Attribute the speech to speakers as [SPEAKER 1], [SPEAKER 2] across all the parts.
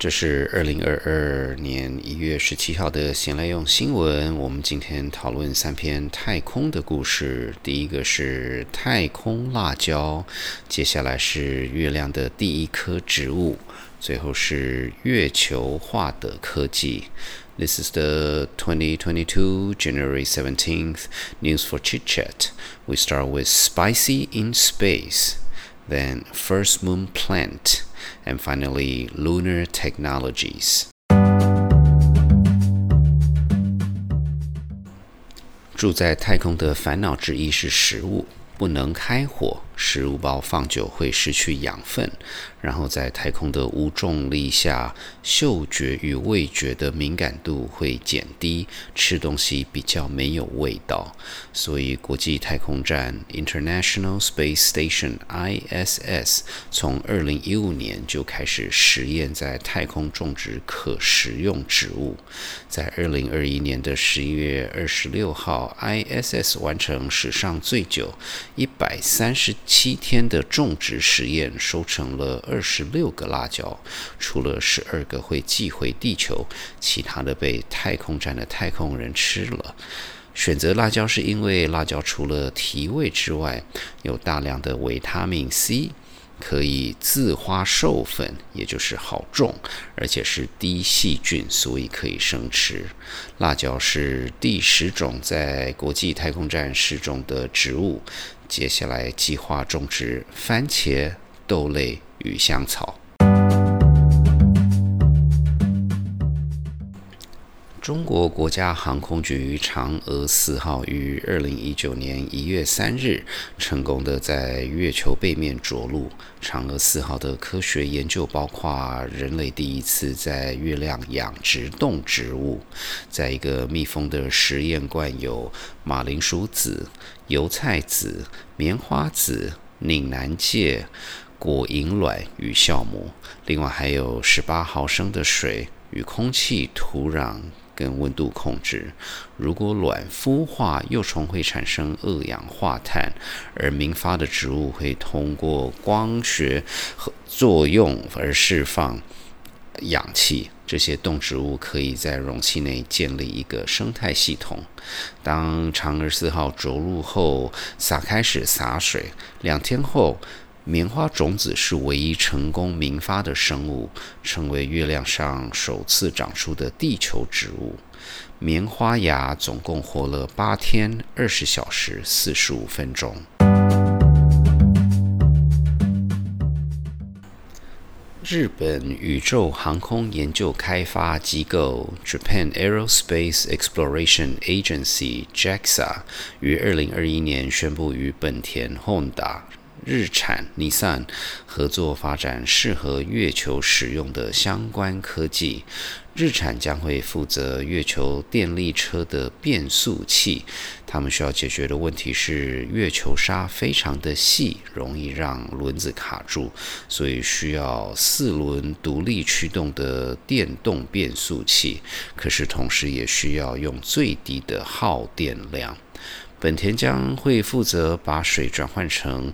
[SPEAKER 1] 这是二零二二年一月十七号的闲来用新闻。我们今天讨论三篇太空的故事。第一个是太空辣椒，接下来是月亮的第一颗植物，最后是月球化的科技。This is the 2022 January 17th news for Chit Chat. We start with spicy in space, then first moon plant. And finally lunar technologies. 住在太空的烦恼之一是食物，不能开火。食物包放久会失去养分，然后在太空的无重力下，嗅觉与味觉的敏感度会减低，吃东西比较没有味道。所以，国际太空站 （International Space Station，ISS） 从二零一五年就开始实验在太空种植可食用植物。在二零二一年的十一月二十六号，ISS 完成史上最久一百三十。七天的种植实验收成了二十六个辣椒，除了十二个会寄回地球，其他的被太空站的太空人吃了。选择辣椒是因为辣椒除了提味之外，有大量的维他命 C，可以自花授粉，也就是好种，而且是低细菌，所以可以生吃。辣椒是第十种在国际太空站试种的植物。接下来计划种植番茄、豆类与香草。中国国家航空局嫦娥四号于二零一九年一月三日成功的在月球背面着陆。嫦娥四号的科学研究包括人类第一次在月亮养殖动植物，在一个密封的实验罐有马铃薯籽、油菜籽、棉花籽、岭南芥、果蝇卵与酵母，另外还有十八毫升的水与空气、土壤。跟温度控制，如果卵孵化，幼虫会产生二氧化碳，而明发的植物会通过光学作用而释放氧气。这些动植物可以在容器内建立一个生态系统。当嫦娥四号着陆后，撒开始洒水，两天后。棉花种子是唯一成功萌发的生物，成为月亮上首次长出的地球植物。棉花芽总共活了八天、二十小时、四十五分钟。日本宇宙航空研究开发机构 Japan Aerospace Exploration Agency（JAXA） 于二零二一年宣布与本田 Honda。日产、Nissan 合作发展适合月球使用的相关科技。日产将会负责月球电力车的变速器。他们需要解决的问题是，月球沙非常的细，容易让轮子卡住，所以需要四轮独立驱动的电动变速器。可是同时也需要用最低的耗电量。本田将会负责把水转换成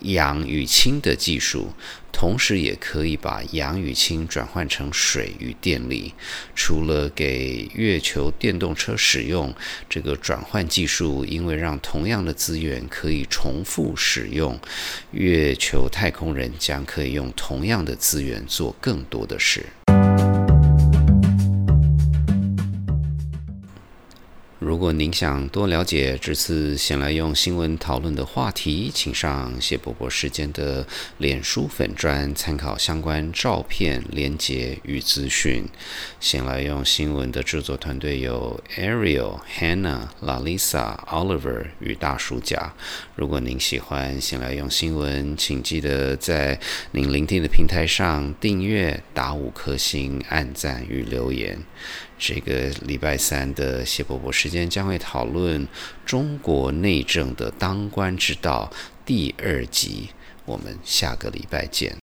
[SPEAKER 1] 氧与氢的技术，同时也可以把氧与氢转换成水与电力。除了给月球电动车使用，这个转换技术因为让同样的资源可以重复使用，月球太空人将可以用同样的资源做更多的事。如果您想多了解这次先来用新闻讨论的话题，请上谢伯伯时间的脸书粉专参考相关照片、连结与资讯。先来用新闻的制作团队有 Ariel、Hannah、Lalisa、Oliver 与大叔甲。如果您喜欢先来用新闻，请记得在您聆听的平台上订阅、打五颗星、按赞与留言。这个礼拜三的谢伯伯时间将会讨论中国内政的当官之道第二集，我们下个礼拜见。